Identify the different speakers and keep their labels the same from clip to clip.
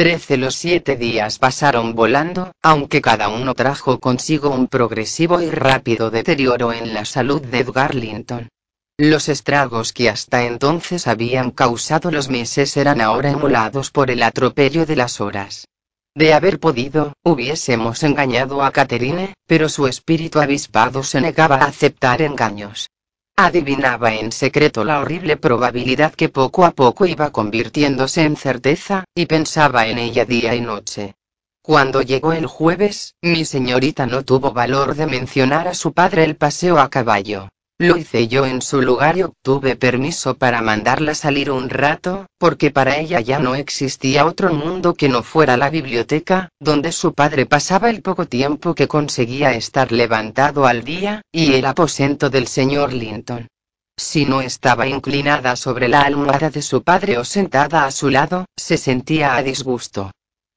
Speaker 1: Trece los siete días pasaron volando, aunque cada uno trajo consigo un progresivo y rápido deterioro en la salud de Edgar Linton. Los estragos que hasta entonces habían causado los meses eran ahora emulados por el atropello de las horas. De haber podido, hubiésemos engañado a Catherine, pero su espíritu avispado se negaba a aceptar engaños. Adivinaba en secreto la horrible probabilidad que poco a poco iba convirtiéndose en certeza, y pensaba en ella día y noche. Cuando llegó el jueves, mi señorita no tuvo valor de mencionar a su padre el paseo a caballo. Lo hice yo en su lugar y obtuve permiso para mandarla salir un rato, porque para ella ya no existía otro mundo que no fuera la biblioteca, donde su padre pasaba el poco tiempo que conseguía estar levantado al día, y el aposento del señor Linton. Si no estaba inclinada sobre la almohada de su padre o sentada a su lado, se sentía a disgusto.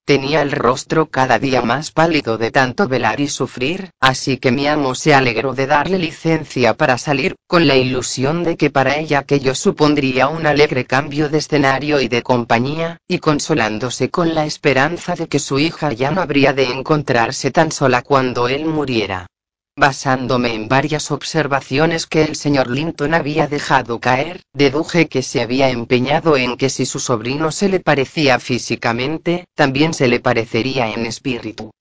Speaker 1: Tenía el rostro cada día más pálido de tanto velar y sufrir, así que mi amo se alegró de darle licencia para salir, con la ilusión de que para ella aquello supondría un alegre cambio de escenario y de compañía, y consolándose con la esperanza de que su hija ya no habría de encontrarse tan sola cuando él muriera. Basándome en varias observaciones que el señor Linton había dejado caer, deduje que se había empeñado en que si su sobrino se le parecía físicamente, también se le parecería en espíritu.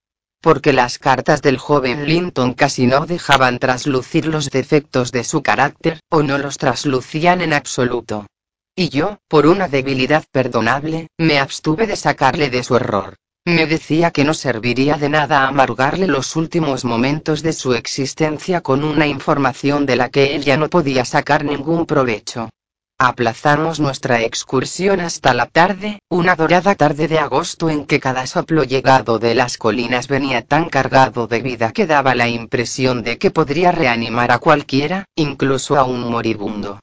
Speaker 1: Porque las cartas del joven Linton casi no dejaban traslucir los defectos de su carácter, o no los traslucían en absoluto. Y yo, por una debilidad perdonable, me abstuve de sacarle de su error. Me decía que no serviría de nada amargarle los últimos momentos de su existencia con una información de la que él ya no podía sacar ningún provecho. Aplazamos nuestra excursión hasta la tarde, una dorada tarde de agosto en que cada soplo llegado de las colinas venía tan cargado de vida que daba la impresión de que podría reanimar a cualquiera, incluso a un moribundo.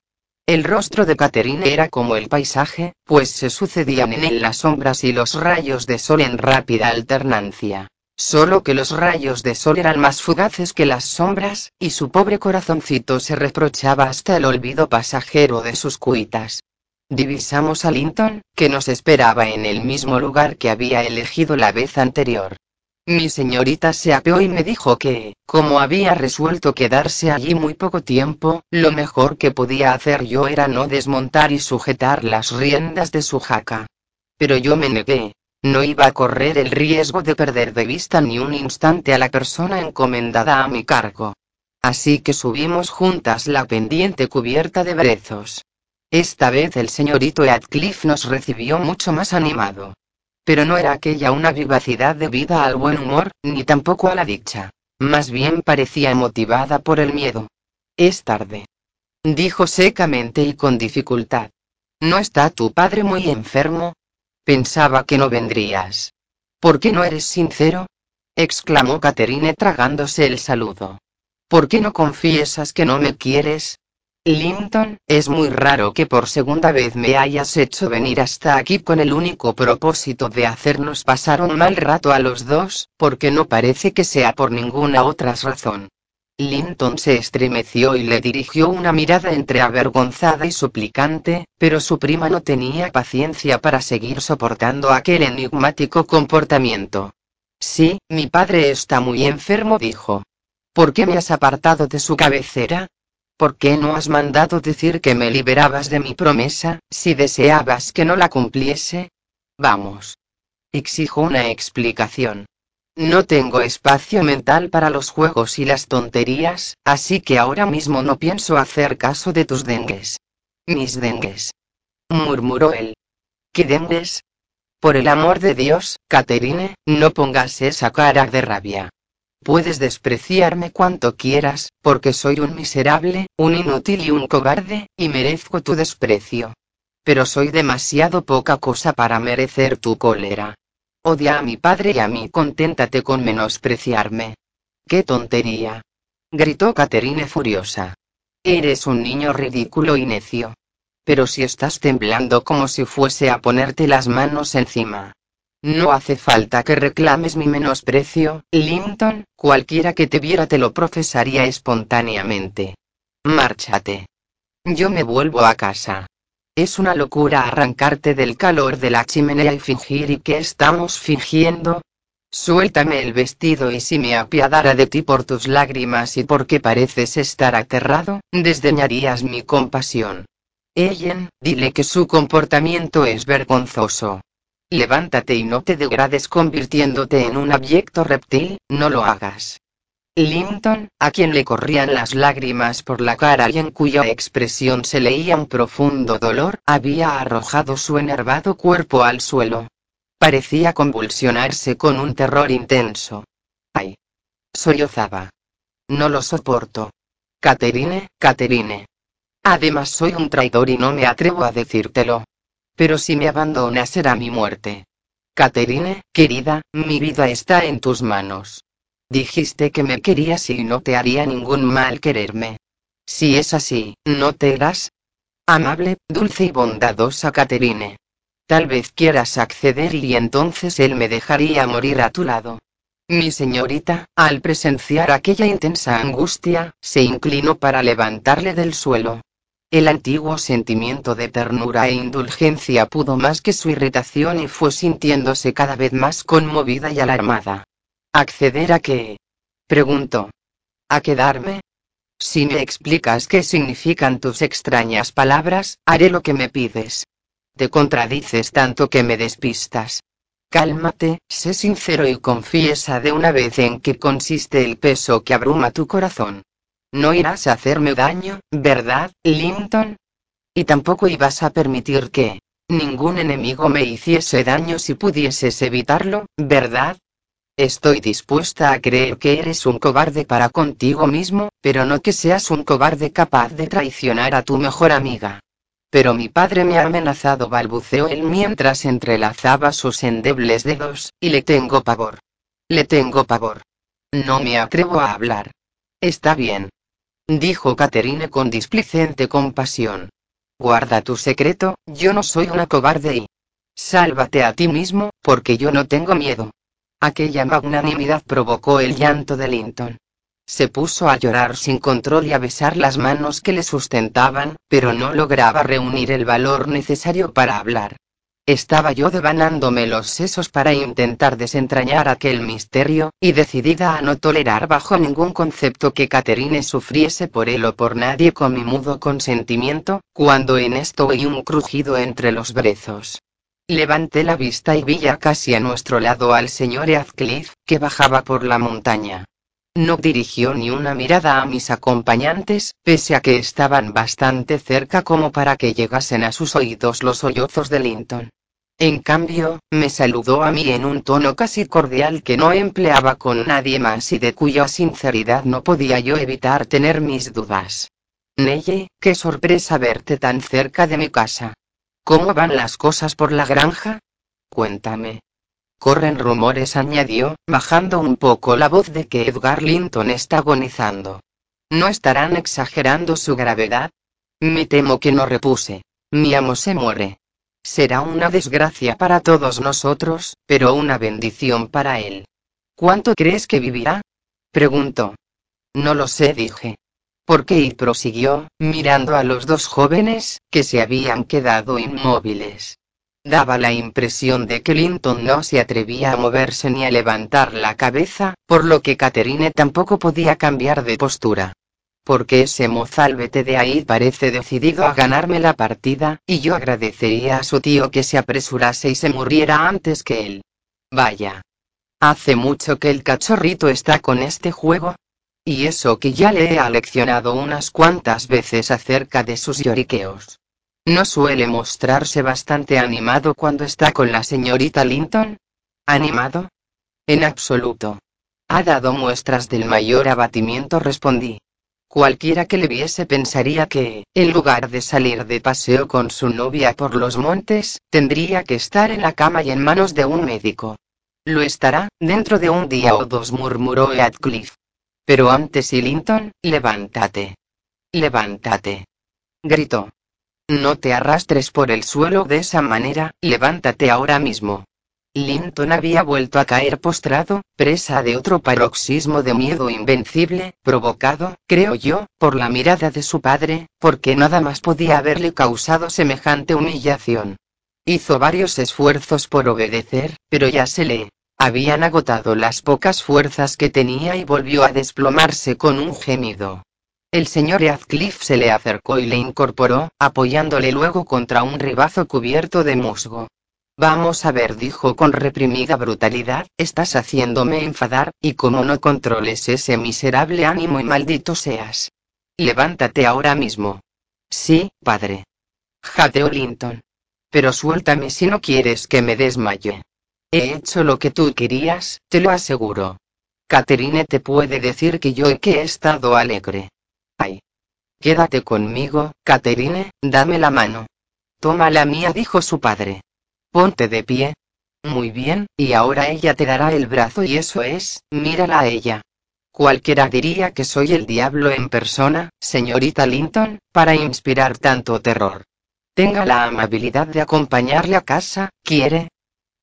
Speaker 1: El rostro de Catherine era como el paisaje, pues se sucedían en él las sombras y los rayos de sol en rápida alternancia. Solo que los rayos de sol eran más fugaces que las sombras, y su pobre corazoncito se reprochaba hasta el olvido pasajero de sus cuitas. Divisamos a Linton, que nos esperaba en el mismo lugar que había elegido la vez anterior. Mi señorita se apeó y me dijo que, como había resuelto quedarse allí muy poco tiempo, lo mejor que podía hacer yo era no desmontar y sujetar las riendas de su jaca. Pero yo me negué. No iba a correr el riesgo de perder de vista ni un instante a la persona encomendada a mi cargo. Así que subimos juntas la pendiente cubierta de brezos. Esta vez el señorito Heathcliff nos recibió mucho más animado pero no era aquella una vivacidad debida al buen humor, ni tampoco a la dicha. Más bien parecía motivada por el miedo. Es tarde. Dijo secamente y con dificultad. ¿No está tu padre muy enfermo? Pensaba que no vendrías. ¿Por qué no eres sincero? exclamó Caterine tragándose el saludo. ¿Por qué no confiesas que no me quieres? Linton, es muy raro que por segunda vez me hayas hecho venir hasta aquí con el único propósito de hacernos pasar un mal rato a los dos, porque no parece que sea por ninguna otra razón. Linton se estremeció y le dirigió una mirada entre avergonzada y suplicante, pero su prima no tenía paciencia para seguir soportando aquel enigmático comportamiento. Sí, mi padre está muy enfermo, dijo. ¿Por qué me has apartado de su cabecera? ¿Por qué no has mandado decir que me liberabas de mi promesa, si deseabas que no la cumpliese? Vamos. Exijo una explicación. No tengo espacio mental para los juegos y las tonterías, así que ahora mismo no pienso hacer caso de tus dengues. Mis dengues. murmuró él. ¿Qué dengues? Por el amor de Dios, Caterine, no pongas esa cara de rabia. Puedes despreciarme cuanto quieras, porque soy un miserable, un inútil y un cobarde, y merezco tu desprecio. Pero soy demasiado poca cosa para merecer tu cólera. Odia a mi padre y a mí, conténtate con menospreciarme. ¡Qué tontería! gritó Caterine furiosa. Eres un niño ridículo y necio. Pero si estás temblando como si fuese a ponerte las manos encima. No hace falta que reclames mi menosprecio, Linton, cualquiera que te viera te lo profesaría espontáneamente. Márchate. Yo me vuelvo a casa. Es una locura arrancarte del calor de la chimenea y fingir y que estamos fingiendo. Suéltame el vestido y si me apiadara de ti por tus lágrimas y porque pareces estar aterrado, desdeñarías mi compasión. Ellen, dile que su comportamiento es vergonzoso. Levántate y no te degrades convirtiéndote en un abyecto reptil, no lo hagas. Linton, a quien le corrían las lágrimas por la cara y en cuya expresión se leía un profundo dolor, había arrojado su enervado cuerpo al suelo. Parecía convulsionarse con un terror intenso. ¡Ay! Sollozaba. No lo soporto. Caterine, Caterine. Además soy un traidor y no me atrevo a decírtelo. Pero si me abandona será mi muerte. Caterine, querida, mi vida está en tus manos. Dijiste que me querías y no te haría ningún mal quererme. Si es así, ¿no te irás? Amable, dulce y bondadosa Caterine. Tal vez quieras acceder y entonces él me dejaría morir a tu lado. Mi señorita, al presenciar aquella intensa angustia, se inclinó para levantarle del suelo. El antiguo sentimiento de ternura e indulgencia pudo más que su irritación y fue sintiéndose cada vez más conmovida y alarmada. ¿Acceder a qué? Preguntó. ¿A quedarme? Si me explicas qué significan tus extrañas palabras, haré lo que me pides. Te contradices tanto que me despistas. Cálmate, sé sincero y confiesa de una vez en qué consiste el peso que abruma tu corazón. No irás a hacerme daño, ¿verdad, Linton? Y tampoco ibas a permitir que ningún enemigo me hiciese daño si pudieses evitarlo, ¿verdad? Estoy dispuesta a creer que eres un cobarde para contigo mismo, pero no que seas un cobarde capaz de traicionar a tu mejor amiga. Pero mi padre me ha amenazado, balbuceó él mientras entrelazaba sus endebles dedos, y le tengo pavor. Le tengo pavor. No me atrevo a hablar. Está bien. Dijo Caterine con displicente compasión. Guarda tu secreto, yo no soy una cobarde y... Sálvate a ti mismo, porque yo no tengo miedo. Aquella magnanimidad provocó el llanto de Linton. Se puso a llorar sin control y a besar las manos que le sustentaban, pero no lograba reunir el valor necesario para hablar. Estaba yo devanándome los sesos para intentar desentrañar aquel misterio, y decidida a no tolerar bajo ningún concepto que Caterine sufriese por él o por nadie con mi mudo consentimiento, cuando en esto oí un crujido entre los brezos. Levanté la vista y vi ya casi a nuestro lado al señor Heathcliff, que bajaba por la montaña. No dirigió ni una mirada a mis acompañantes, pese a que estaban bastante cerca como para que llegasen a sus oídos los sollozos de Linton. En cambio, me saludó a mí en un tono casi cordial que no empleaba con nadie más y de cuya sinceridad no podía yo evitar tener mis dudas. Neye, qué sorpresa verte tan cerca de mi casa. ¿Cómo van las cosas por la granja? Cuéntame. Corren rumores, añadió, bajando un poco la voz de que Edgar Linton está agonizando. ¿No estarán exagerando su gravedad? Me temo que no repuse. Mi amo se muere. Será una desgracia para todos nosotros, pero una bendición para él. ¿Cuánto crees que vivirá? preguntó. No lo sé, dije. ¿Por qué? y prosiguió, mirando a los dos jóvenes, que se habían quedado inmóviles. Daba la impresión de que Linton no se atrevía a moverse ni a levantar la cabeza, por lo que Catherine tampoco podía cambiar de postura. Porque ese mozalbete de ahí parece decidido a ganarme la partida, y yo agradecería a su tío que se apresurase y se muriera antes que él. Vaya. Hace mucho que el cachorrito está con este juego, y eso que ya le he aleccionado unas cuantas veces acerca de sus lloriqueos. ¿No suele mostrarse bastante animado cuando está con la señorita Linton? ¿Animado? En absoluto. Ha dado muestras del mayor abatimiento, respondí. Cualquiera que le viese pensaría que, en lugar de salir de paseo con su novia por los montes, tendría que estar en la cama y en manos de un médico. Lo estará, dentro de un día o dos, murmuró Heathcliff. Pero antes Linton, levántate. Levántate. Gritó. No te arrastres por el suelo de esa manera, levántate ahora mismo. Linton había vuelto a caer postrado, presa de otro paroxismo de miedo invencible, provocado, creo yo, por la mirada de su padre, porque nada más podía haberle causado semejante humillación. Hizo varios esfuerzos por obedecer, pero ya se le habían agotado las pocas fuerzas que tenía y volvió a desplomarse con un gemido. El señor Heathcliff se le acercó y le incorporó, apoyándole luego contra un ribazo cubierto de musgo. Vamos a ver, dijo con reprimida brutalidad, estás haciéndome enfadar, y como no controles ese miserable ánimo y maldito seas. Levántate ahora mismo. Sí, padre. Jateó Linton. Pero suéltame si no quieres que me desmaye. He hecho lo que tú querías, te lo aseguro. Catherine te puede decir que yo que he estado alegre. Ay. Quédate conmigo, Caterine, dame la mano. Toma la mía, dijo su padre. Ponte de pie. Muy bien, y ahora ella te dará el brazo y eso es, mírala a ella. Cualquiera diría que soy el diablo en persona, señorita Linton, para inspirar tanto terror. Tenga la amabilidad de acompañarle a casa, ¿quiere?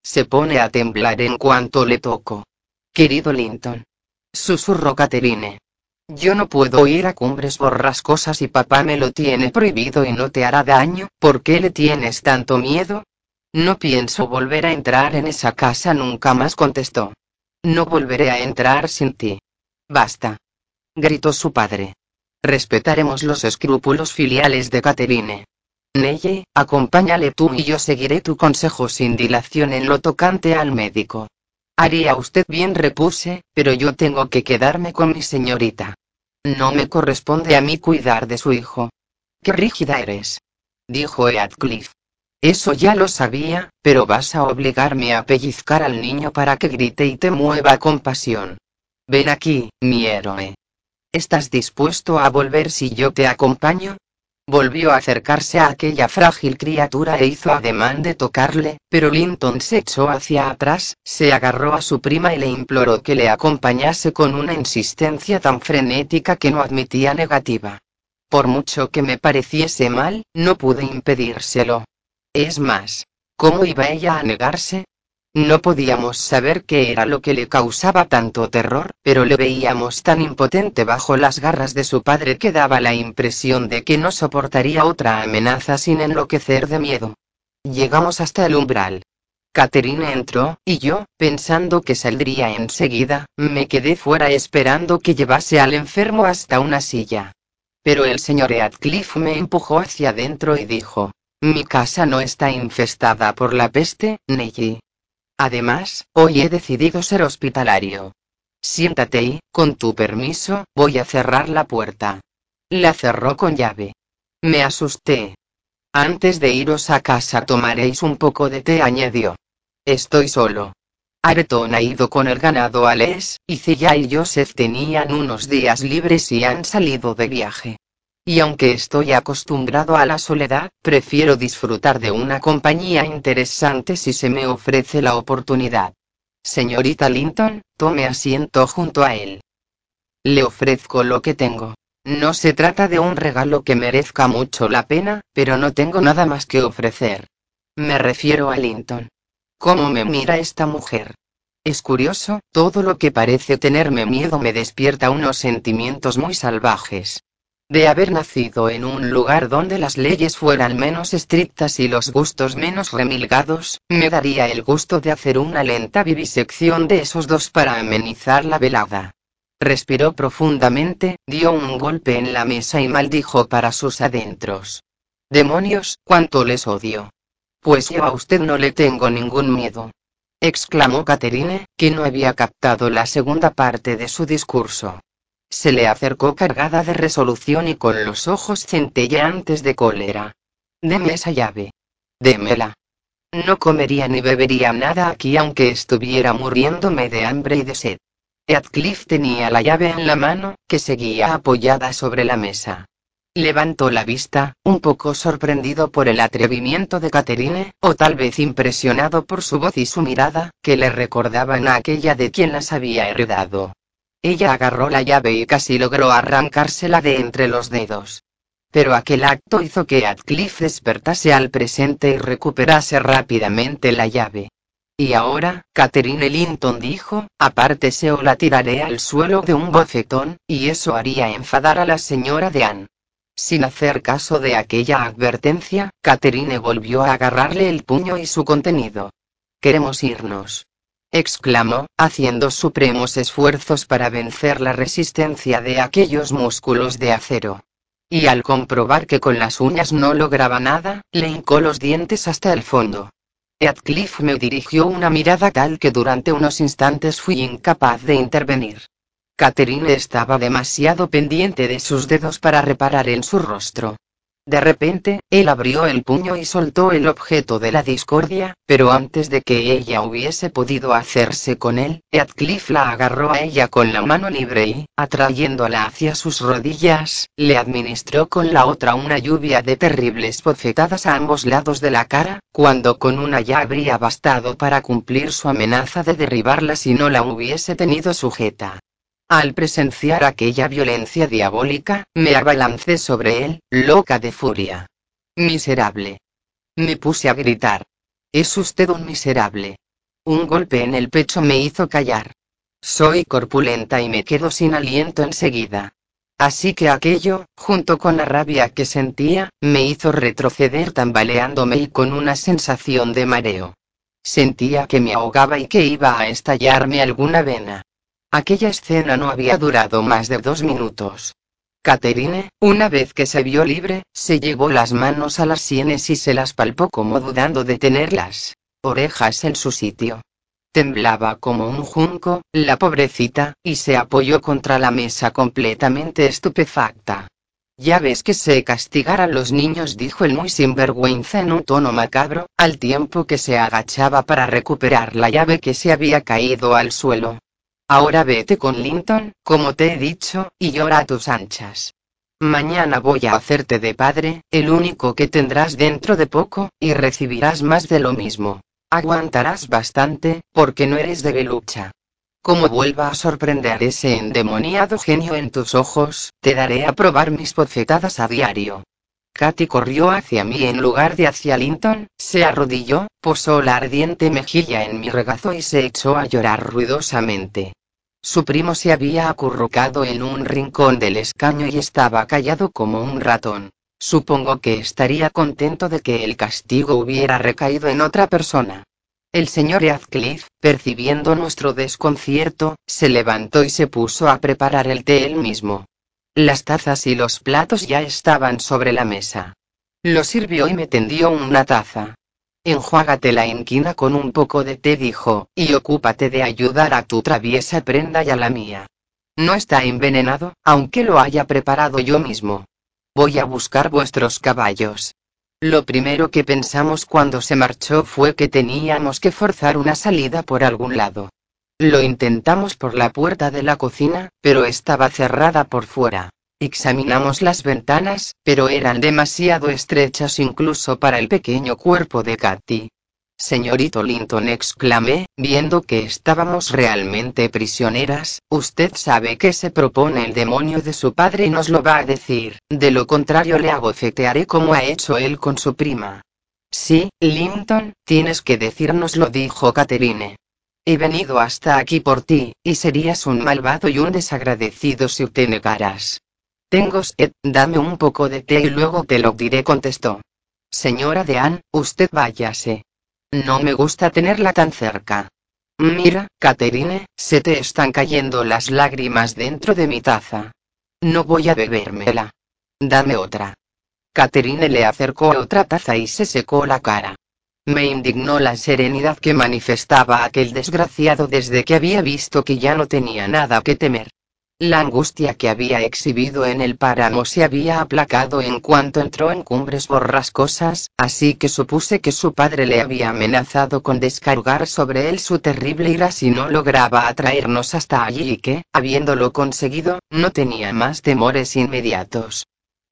Speaker 1: Se pone a temblar en cuanto le toco. Querido Linton. Susurró Caterine. Yo no puedo ir a cumbres borrascosas y papá me lo tiene prohibido y no te hará daño, ¿por qué le tienes tanto miedo? No pienso volver a entrar en esa casa nunca más contestó. No volveré a entrar sin ti. Basta. Gritó su padre. Respetaremos los escrúpulos filiales de Caterine. Neye, acompáñale tú y yo seguiré tu consejo sin dilación en lo tocante al médico. Haría usted bien, repuse, pero yo tengo que quedarme con mi señorita. No me corresponde a mí cuidar de su hijo. Qué rígida eres. Dijo Heathcliff. Eso ya lo sabía, pero vas a obligarme a pellizcar al niño para que grite y te mueva con pasión. Ven aquí, mi héroe. ¿Estás dispuesto a volver si yo te acompaño? Volvió a acercarse a aquella frágil criatura e hizo ademán de tocarle, pero Linton se echó hacia atrás, se agarró a su prima y le imploró que le acompañase con una insistencia tan frenética que no admitía negativa. Por mucho que me pareciese mal, no pude impedírselo. Es más, ¿cómo iba ella a negarse? No podíamos saber qué era lo que le causaba tanto terror, pero le veíamos tan impotente bajo las garras de su padre que daba la impresión de que no soportaría otra amenaza sin enloquecer de miedo. Llegamos hasta el umbral. Catherine entró, y yo, pensando que saldría enseguida, me quedé fuera esperando que llevase al enfermo hasta una silla. Pero el señor Heathcliff me empujó hacia adentro y dijo, mi casa no está infestada por la peste, Nelly. Además, hoy he decidido ser hospitalario. Siéntate y, con tu permiso, voy a cerrar la puerta. La cerró con llave. Me asusté. Antes de iros a casa tomaréis un poco de té, añadió. Estoy solo. Areton ha ido con el ganado a Les, y Cilla y Joseph tenían unos días libres y han salido de viaje. Y aunque estoy acostumbrado a la soledad, prefiero disfrutar de una compañía interesante si se me ofrece la oportunidad. Señorita Linton, tome asiento junto a él. Le ofrezco lo que tengo. No se trata de un regalo que merezca mucho la pena, pero no tengo nada más que ofrecer. Me refiero a Linton. ¿Cómo me mira esta mujer? Es curioso, todo lo que parece tenerme miedo me despierta unos sentimientos muy salvajes. De haber nacido en un lugar donde las leyes fueran menos estrictas y los gustos menos remilgados, me daría el gusto de hacer una lenta vivisección de esos dos para amenizar la velada. Respiró profundamente, dio un golpe en la mesa y maldijo para sus adentros. Demonios, cuánto les odio. Pues yo a usted no le tengo ningún miedo. exclamó Caterine, que no había captado la segunda parte de su discurso. Se le acercó cargada de resolución y con los ojos centelleantes de cólera. Deme esa llave. Démela. No comería ni bebería nada aquí aunque estuviera muriéndome de hambre y de sed. Heathcliff tenía la llave en la mano, que seguía apoyada sobre la mesa. Levantó la vista, un poco sorprendido por el atrevimiento de Catherine, o tal vez impresionado por su voz y su mirada, que le recordaban a aquella de quien las había heredado. Ella agarró la llave y casi logró arrancársela de entre los dedos. Pero aquel acto hizo que Atcliffe despertase al presente y recuperase rápidamente la llave. Y ahora, Catherine Linton dijo, apártese o la tiraré al suelo de un bofetón, y eso haría enfadar a la señora Dean. Sin hacer caso de aquella advertencia, Catherine volvió a agarrarle el puño y su contenido. Queremos irnos. Exclamó, haciendo supremos esfuerzos para vencer la resistencia de aquellos músculos de acero. Y al comprobar que con las uñas no lograba nada, le hincó los dientes hasta el fondo. Heathcliff me dirigió una mirada tal que durante unos instantes fui incapaz de intervenir. Catherine estaba demasiado pendiente de sus dedos para reparar en su rostro. De repente, él abrió el puño y soltó el objeto de la discordia, pero antes de que ella hubiese podido hacerse con él, Heathcliff la agarró a ella con la mano libre y, atrayéndola hacia sus rodillas, le administró con la otra una lluvia de terribles bofetadas a ambos lados de la cara, cuando con una ya habría bastado para cumplir su amenaza de derribarla si no la hubiese tenido sujeta. Al presenciar aquella violencia diabólica, me abalancé sobre él, loca de furia. Miserable. Me puse a gritar. Es usted un miserable. Un golpe en el pecho me hizo callar. Soy corpulenta y me quedo sin aliento enseguida. Así que aquello, junto con la rabia que sentía, me hizo retroceder tambaleándome y con una sensación de mareo. Sentía que me ahogaba y que iba a estallarme alguna vena. Aquella escena no había durado más de dos minutos. Catherine, una vez que se vio libre, se llevó las manos a las sienes y se las palpó como dudando de tener las orejas en su sitio. Temblaba como un junco, la pobrecita, y se apoyó contra la mesa completamente estupefacta. Ya ves que sé castigar a los niños, dijo el muy sinvergüenza en un tono macabro, al tiempo que se agachaba para recuperar la llave que se había caído al suelo. Ahora vete con Linton, como te he dicho, y llora a tus anchas. Mañana voy a hacerte de padre, el único que tendrás dentro de poco, y recibirás más de lo mismo. Aguantarás bastante, porque no eres de Belucha. Como vuelva a sorprender ese endemoniado genio en tus ojos, te daré a probar mis bofetadas a diario. Katy corrió hacia mí en lugar de hacia Linton, se arrodilló, posó la ardiente mejilla en mi regazo y se echó a llorar ruidosamente. Su primo se había acurrucado en un rincón del escaño y estaba callado como un ratón. Supongo que estaría contento de que el castigo hubiera recaído en otra persona. El señor Heathcliff, percibiendo nuestro desconcierto, se levantó y se puso a preparar el té él mismo. Las tazas y los platos ya estaban sobre la mesa. Lo sirvió y me tendió una taza. Enjuágate la inquina con un poco de té, dijo, y ocúpate de ayudar a tu traviesa prenda y a la mía. No está envenenado, aunque lo haya preparado yo mismo. Voy a buscar vuestros caballos. Lo primero que pensamos cuando se marchó fue que teníamos que forzar una salida por algún lado. Lo intentamos por la puerta de la cocina, pero estaba cerrada por fuera. Examinamos las ventanas, pero eran demasiado estrechas incluso para el pequeño cuerpo de Katy. Señorito Linton exclamé, viendo que estábamos realmente prisioneras, usted sabe que se propone el demonio de su padre y nos lo va a decir, de lo contrario le abofetearé como ha hecho él con su prima. Sí, Linton, tienes que decírnoslo dijo Catherine. He venido hasta aquí por ti, y serías un malvado y un desagradecido si te negaras. Tengo sed, dame un poco de té y luego te lo diré, contestó. Señora Dean, usted váyase. No me gusta tenerla tan cerca. Mira, Catherine, se te están cayendo las lágrimas dentro de mi taza. No voy a bebérmela. Dame otra. Catherine le acercó otra taza y se secó la cara. Me indignó la serenidad que manifestaba aquel desgraciado desde que había visto que ya no tenía nada que temer. La angustia que había exhibido en el páramo se había aplacado en cuanto entró en cumbres borrascosas, así que supuse que su padre le había amenazado con descargar sobre él su terrible ira si no lograba atraernos hasta allí y que, habiéndolo conseguido, no tenía más temores inmediatos.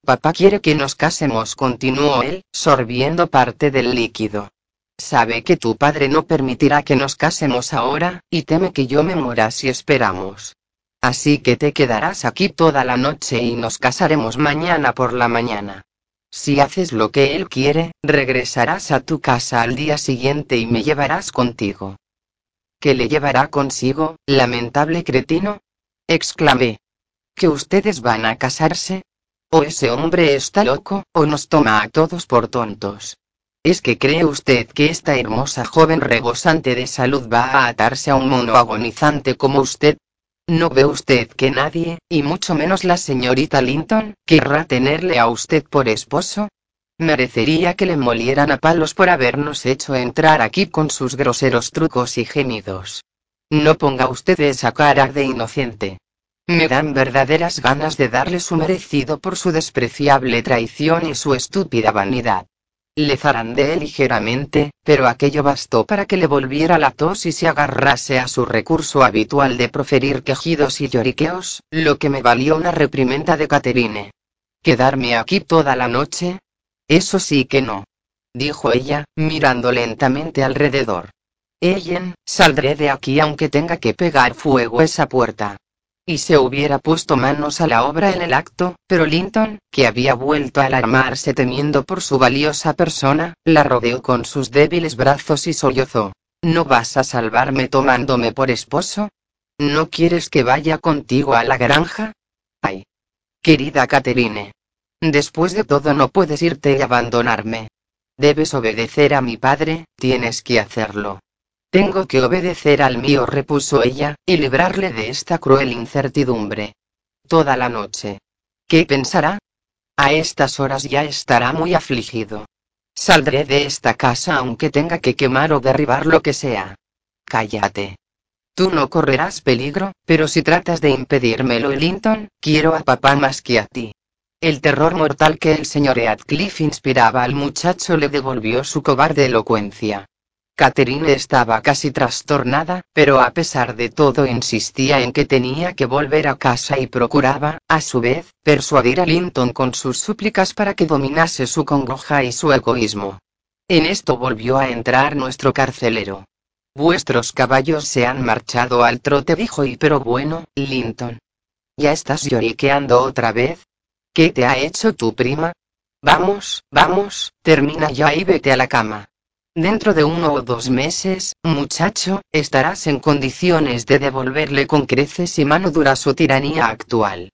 Speaker 1: Papá quiere que nos casemos, continuó él, sorbiendo parte del líquido. Sabe que tu padre no permitirá que nos casemos ahora, y teme que yo me muera si esperamos. Así que te quedarás aquí toda la noche y nos casaremos mañana por la mañana. Si haces lo que él quiere, regresarás a tu casa al día siguiente y me llevarás contigo. ¿Qué le llevará consigo, lamentable cretino? exclamé. ¿Que ustedes van a casarse? O ese hombre está loco, o nos toma a todos por tontos. ¿Es que cree usted que esta hermosa joven rebosante de salud va a atarse a un mono agonizante como usted? ¿No ve usted que nadie, y mucho menos la señorita Linton, querrá tenerle a usted por esposo? Merecería que le molieran a palos por habernos hecho entrar aquí con sus groseros trucos y gemidos. No ponga usted esa cara de inocente. Me dan verdaderas ganas de darle su merecido por su despreciable traición y su estúpida vanidad. Le zarandeé ligeramente, pero aquello bastó para que le volviera la tos y se agarrase a su recurso habitual de proferir quejidos y lloriqueos, lo que me valió una reprimenda de Caterine. ¿Quedarme aquí toda la noche? Eso sí que no. Dijo ella, mirando lentamente alrededor. Ellen, saldré de aquí aunque tenga que pegar fuego esa puerta y se hubiera puesto manos a la obra en el acto, pero Linton, que había vuelto a alarmarse temiendo por su valiosa persona, la rodeó con sus débiles brazos y sollozó. ¿No vas a salvarme tomándome por esposo? ¿No quieres que vaya contigo a la granja? Ay. Querida Caterine. Después de todo no puedes irte y abandonarme. Debes obedecer a mi padre, tienes que hacerlo. Tengo que obedecer al mío, repuso ella, y librarle de esta cruel incertidumbre. Toda la noche. ¿Qué pensará? A estas horas ya estará muy afligido. Saldré de esta casa aunque tenga que quemar o derribar lo que sea. Cállate. Tú no correrás peligro, pero si tratas de impedírmelo, Linton, quiero a papá más que a ti. El terror mortal que el señor Heathcliff inspiraba al muchacho le devolvió su cobarde elocuencia. Catherine estaba casi trastornada, pero a pesar de todo insistía en que tenía que volver a casa y procuraba, a su vez, persuadir a Linton con sus súplicas para que dominase su congoja y su egoísmo. En esto volvió a entrar nuestro carcelero. Vuestros caballos se han marchado al trote, dijo y pero bueno, Linton. ¿Ya estás lloriqueando otra vez? ¿Qué te ha hecho tu prima? Vamos, vamos, termina ya y vete a la cama. Dentro de uno o dos meses, muchacho, estarás en condiciones de devolverle con creces y mano dura su tiranía actual.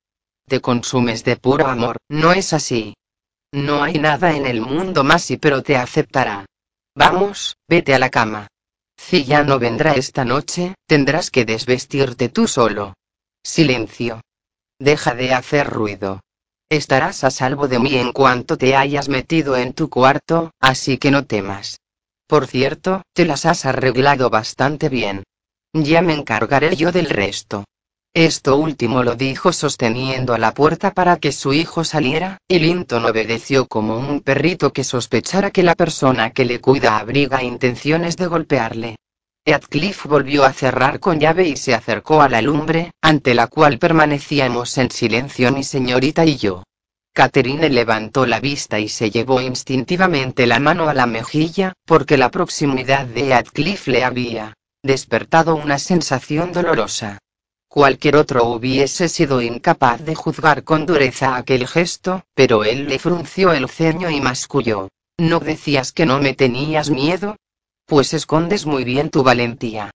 Speaker 1: Te consumes de puro amor, ¿no es así? No hay nada en el mundo más y pero te aceptará. Vamos, vete a la cama. Si ya no vendrá esta noche, tendrás que desvestirte tú solo. Silencio. Deja de hacer ruido. Estarás a salvo de mí en cuanto te hayas metido en tu cuarto, así que no temas. Por cierto, te las has arreglado bastante bien. Ya me encargaré yo del resto. Esto último lo dijo sosteniendo a la puerta para que su hijo saliera, y Linton obedeció como un perrito que sospechara que la persona que le cuida abriga intenciones de golpearle. Heathcliff volvió a cerrar con llave y se acercó a la lumbre, ante la cual permanecíamos en silencio mi señorita y yo. Catherine levantó la vista y se llevó instintivamente la mano a la mejilla, porque la proximidad de Heathcliff le había despertado una sensación dolorosa. Cualquier otro hubiese sido incapaz de juzgar con dureza aquel gesto, pero él le frunció el ceño y masculló. ¿No decías que no me tenías miedo? Pues escondes muy bien tu valentía.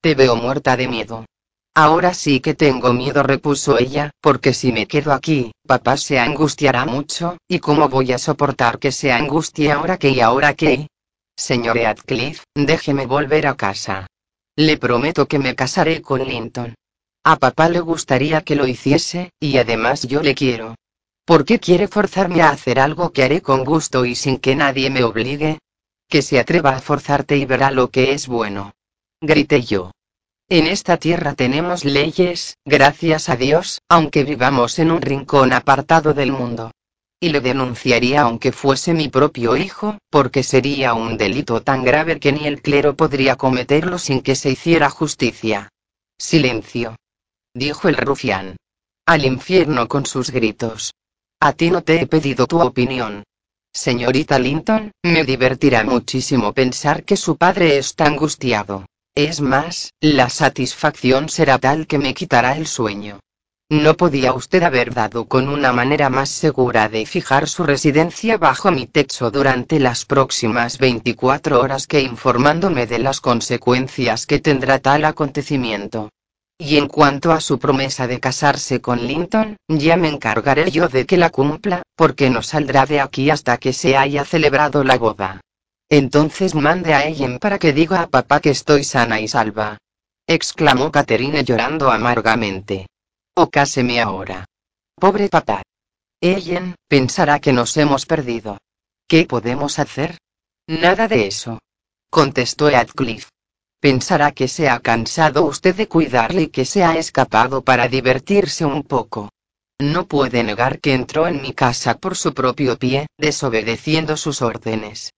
Speaker 1: Te veo muerta de miedo. Ahora sí que tengo miedo, repuso ella, porque si me quedo aquí, papá se angustiará mucho, ¿y cómo voy a soportar que se angustie ahora que y ahora qué? Señor Heathcliff, déjeme volver a casa. Le prometo que me casaré con Linton. A papá le gustaría que lo hiciese, y además yo le quiero. ¿Por qué quiere forzarme a hacer algo que haré con gusto y sin que nadie me obligue? Que se atreva a forzarte y verá lo que es bueno. Grité yo. En esta tierra tenemos leyes, gracias a Dios, aunque vivamos en un rincón apartado del mundo. Y le denunciaría aunque fuese mi propio hijo, porque sería un delito tan grave que ni el clero podría cometerlo sin que se hiciera justicia. Silencio. Dijo el rufián. Al infierno con sus gritos. A ti no te he pedido tu opinión. Señorita Linton, me divertirá muchísimo pensar que su padre está angustiado. Es más, la satisfacción será tal que me quitará el sueño. No podía usted haber dado con una manera más segura de fijar su residencia bajo mi techo durante las próximas 24 horas que informándome de las consecuencias que tendrá tal acontecimiento. Y en cuanto a su promesa de casarse con Linton, ya me encargaré yo de que la cumpla, porque no saldrá de aquí hasta que se haya celebrado la boda. Entonces mande a Ellen para que diga a papá que estoy sana y salva. exclamó Catherine llorando amargamente. O cáseme ahora. Pobre papá. Ellen, pensará que nos hemos perdido. ¿Qué podemos hacer? Nada de eso. Contestó Radcliffe. Pensará que se ha cansado usted de cuidarle y que se ha escapado para divertirse un poco. No puede negar que entró en mi casa por su propio pie, desobedeciendo sus órdenes.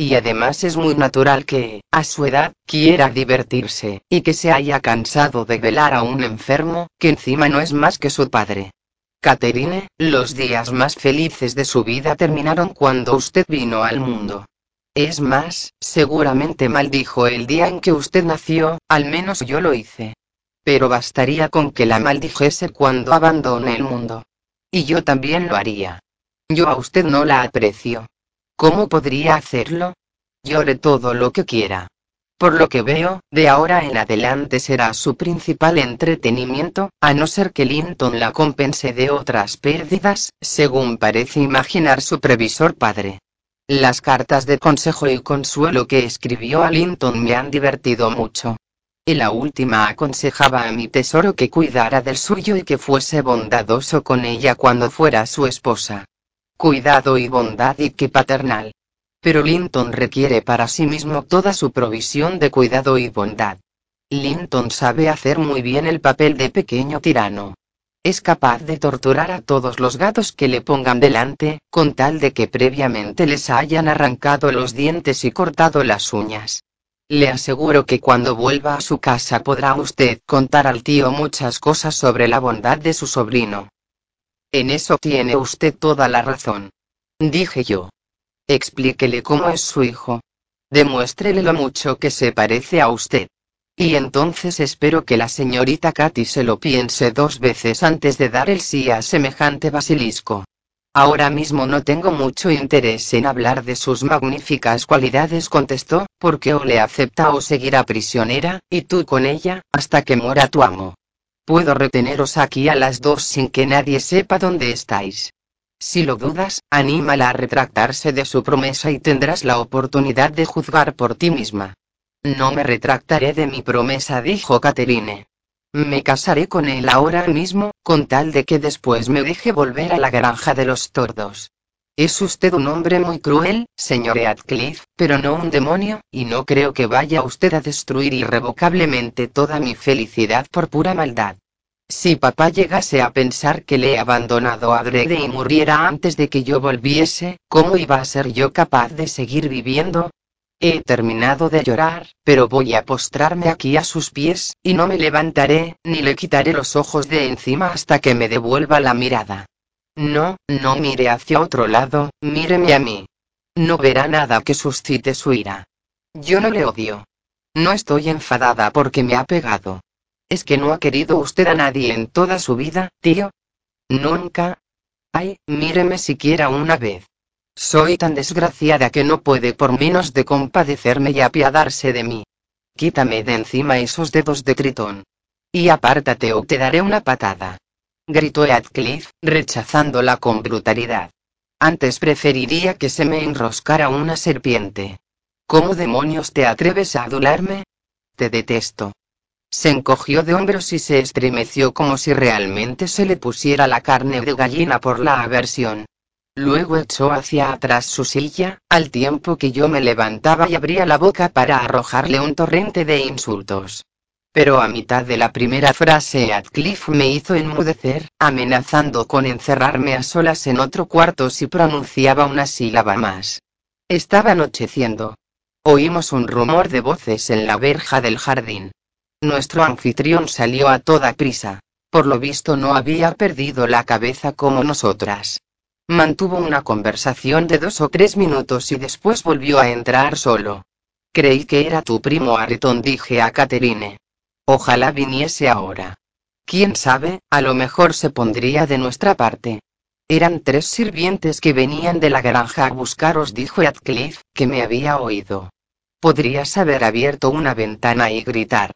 Speaker 1: Y además es muy natural que, a su edad, quiera divertirse, y que se haya cansado de velar a un enfermo, que encima no es más que su padre. Caterine, los días más felices de su vida terminaron cuando usted vino al mundo. Es más, seguramente maldijo el día en que usted nació, al menos yo lo hice. Pero bastaría con que la maldijese cuando abandone el mundo. Y yo también lo haría. Yo a usted no la aprecio. ¿Cómo podría hacerlo? Llore todo lo que quiera. Por lo que veo, de ahora en adelante será su principal entretenimiento, a no ser que Linton la compense de otras pérdidas, según parece imaginar su previsor padre. Las cartas de consejo y consuelo que escribió a Linton me han divertido mucho. Y la última aconsejaba a mi tesoro que cuidara del suyo y que fuese bondadoso con ella cuando fuera su esposa cuidado y bondad y que paternal. Pero Linton requiere para sí mismo toda su provisión de cuidado y bondad. Linton sabe hacer muy bien el papel de pequeño tirano. Es capaz de torturar a todos los gatos que le pongan delante, con tal de que previamente les hayan arrancado los dientes y cortado las uñas. Le aseguro que cuando vuelva a su casa podrá usted contar al tío muchas cosas sobre la bondad de su sobrino. En eso tiene usted toda la razón. Dije yo. Explíquele cómo es su hijo. Demuéstrele lo mucho que se parece a usted. Y entonces espero que la señorita Katy se lo piense dos veces antes de dar el sí a semejante basilisco. Ahora mismo no tengo mucho interés en hablar de sus magníficas cualidades, contestó, porque o le acepta o seguirá prisionera, y tú con ella, hasta que muera tu amo. Puedo reteneros aquí a las dos sin que nadie sepa dónde estáis. Si lo dudas, anímala a retractarse de su promesa y tendrás la oportunidad de juzgar por ti misma. No me retractaré de mi promesa, dijo Caterine. Me casaré con él ahora mismo, con tal de que después me deje volver a la granja de los tordos. Es usted un hombre muy cruel, señor Radcliffe, pero no un demonio, y no creo que vaya usted a destruir irrevocablemente toda mi felicidad por pura maldad. Si papá llegase a pensar que le he abandonado a Grede y muriera antes de que yo volviese, ¿cómo iba a ser yo capaz de seguir viviendo? He terminado de llorar, pero voy a postrarme aquí a sus pies, y no me levantaré, ni le quitaré los ojos de encima hasta que me devuelva la mirada. No, no mire hacia otro lado, míreme a mí. No verá nada que suscite su ira. Yo no le odio. No estoy enfadada porque me ha pegado. ¿Es que no ha querido usted a nadie en toda su vida, tío? Nunca. Ay, míreme siquiera una vez. Soy tan desgraciada que no puede por menos de compadecerme y apiadarse de mí. Quítame de encima esos dedos de tritón. Y apártate o te daré una patada gritó Radcliffe, rechazándola con brutalidad. Antes preferiría que se me enroscara una serpiente. ¿Cómo demonios te atreves a adularme? Te detesto. Se encogió de hombros y se estremeció como si realmente se le pusiera la carne de gallina por la aversión. Luego echó hacia atrás su silla, al tiempo que yo me levantaba y abría la boca para arrojarle un torrente de insultos. Pero a mitad de la primera frase Radcliffe me hizo enmudecer, amenazando con encerrarme a solas en otro cuarto si pronunciaba una sílaba más. Estaba anocheciendo. Oímos un rumor de voces en la verja del jardín. Nuestro anfitrión salió a toda prisa. Por lo visto no había perdido la cabeza como nosotras. Mantuvo una conversación de dos o tres minutos y después volvió a entrar solo. Creí que era tu primo Ayrton, dije a Catherine. Ojalá viniese ahora. Quién sabe, a lo mejor se pondría de nuestra parte. Eran tres sirvientes que venían de la granja a buscaros, dijo Radcliffe, que me había oído. Podrías haber abierto una ventana y gritar.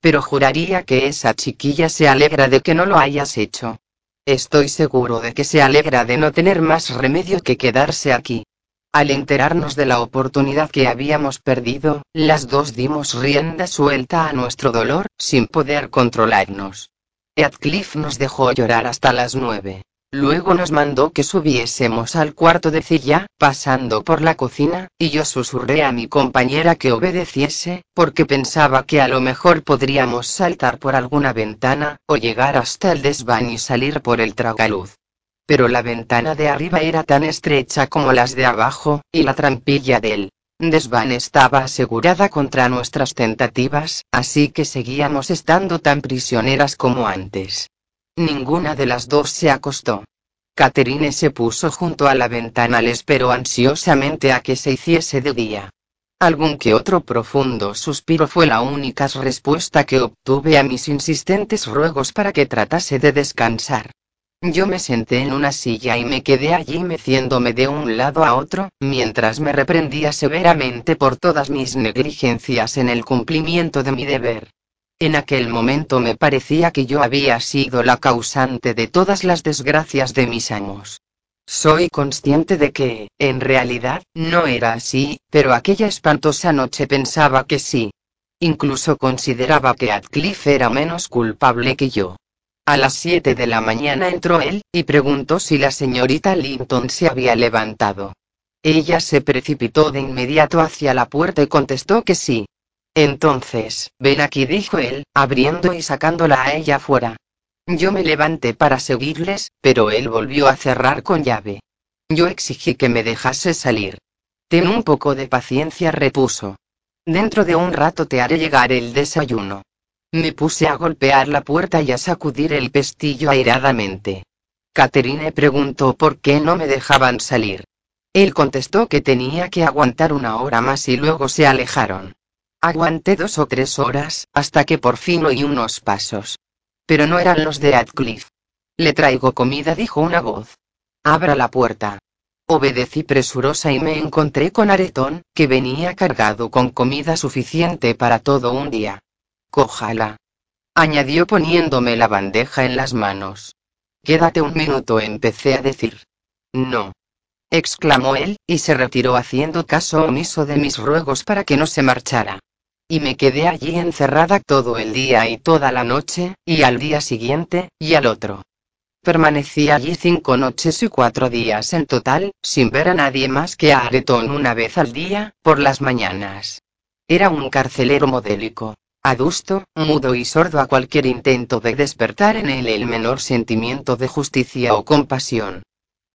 Speaker 1: Pero juraría que esa chiquilla se alegra de que no lo hayas hecho. Estoy seguro de que se alegra de no tener más remedio que quedarse aquí. Al enterarnos de la oportunidad que habíamos perdido, las dos dimos rienda suelta a nuestro dolor, sin poder controlarnos. Heathcliff nos dejó llorar hasta las nueve. Luego nos mandó que subiésemos al cuarto de Cilla, pasando por la cocina, y yo susurré a mi compañera que obedeciese, porque pensaba que a lo mejor podríamos saltar por alguna ventana, o llegar hasta el desván y salir por el tragaluz. Pero la ventana de arriba era tan estrecha como las de abajo, y la trampilla del desván estaba asegurada contra nuestras tentativas, así que seguíamos estando tan prisioneras como antes. Ninguna de las dos se acostó. Catherine se puso junto a la ventana, le esperó ansiosamente a que se hiciese de día. Algún que otro profundo suspiro fue la única respuesta que obtuve a mis insistentes ruegos para que tratase de descansar. Yo me senté en una silla y me quedé allí meciéndome de un lado a otro, mientras me reprendía severamente por todas mis negligencias en el cumplimiento de mi deber. En aquel momento me parecía que yo había sido la causante de todas las desgracias de mis amos. Soy consciente de que, en realidad, no era así, pero aquella espantosa noche pensaba que sí. Incluso consideraba que Atcliffe era menos culpable que yo. A las siete de la mañana entró él, y preguntó si la señorita Linton se había levantado. Ella se precipitó de inmediato hacia la puerta y contestó que sí. Entonces, ven aquí, dijo él, abriendo y sacándola a ella fuera. Yo me levanté para seguirles, pero él volvió a cerrar con llave. Yo exigí que me dejase salir. Ten un poco de paciencia, repuso. Dentro de un rato te haré llegar el desayuno. Me puse a golpear la puerta y a sacudir el pestillo airadamente. Catherine preguntó por qué no me dejaban salir. Él contestó que tenía que aguantar una hora más y luego se alejaron. Aguanté dos o tres horas, hasta que por fin oí unos pasos. Pero no eran los de Radcliffe. Le traigo comida, dijo una voz. Abra la puerta. Obedecí presurosa y me encontré con Aretón, que venía cargado con comida suficiente para todo un día. Cójala. Añadió poniéndome la bandeja en las manos. Quédate un minuto, empecé a decir. No. exclamó él, y se retiró haciendo caso omiso de mis ruegos para que no se marchara. Y me quedé allí encerrada todo el día y toda la noche, y al día siguiente, y al otro. Permanecí allí cinco noches y cuatro días en total, sin ver a nadie más que a Aretón una vez al día, por las mañanas. Era un carcelero modélico, adusto, mudo y sordo a cualquier intento de despertar en él el menor sentimiento de justicia o compasión.